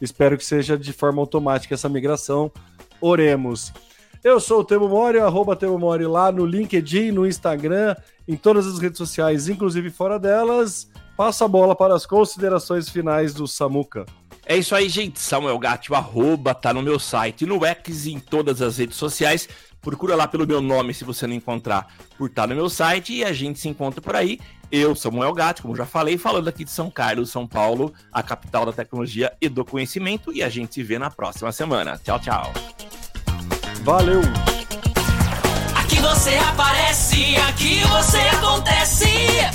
Espero que seja de forma automática essa migração. Oremos. Eu sou o Temo Mori, arroba Temo Mori lá no LinkedIn, no Instagram, em todas as redes sociais, inclusive fora delas. Passa a bola para as considerações finais do Samuca. É isso aí, gente. Samuel Gatti, o arroba tá no meu site, no X e em todas as redes sociais. Procura lá pelo meu nome se você não encontrar por estar no meu site e a gente se encontra por aí. Eu, Samuel Gatti, como já falei, falando aqui de São Carlos, São Paulo, a capital da tecnologia e do conhecimento. E a gente se vê na próxima semana. Tchau, tchau. Valeu! Aqui você aparece, aqui você acontece.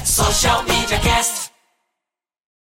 Social Media Cast.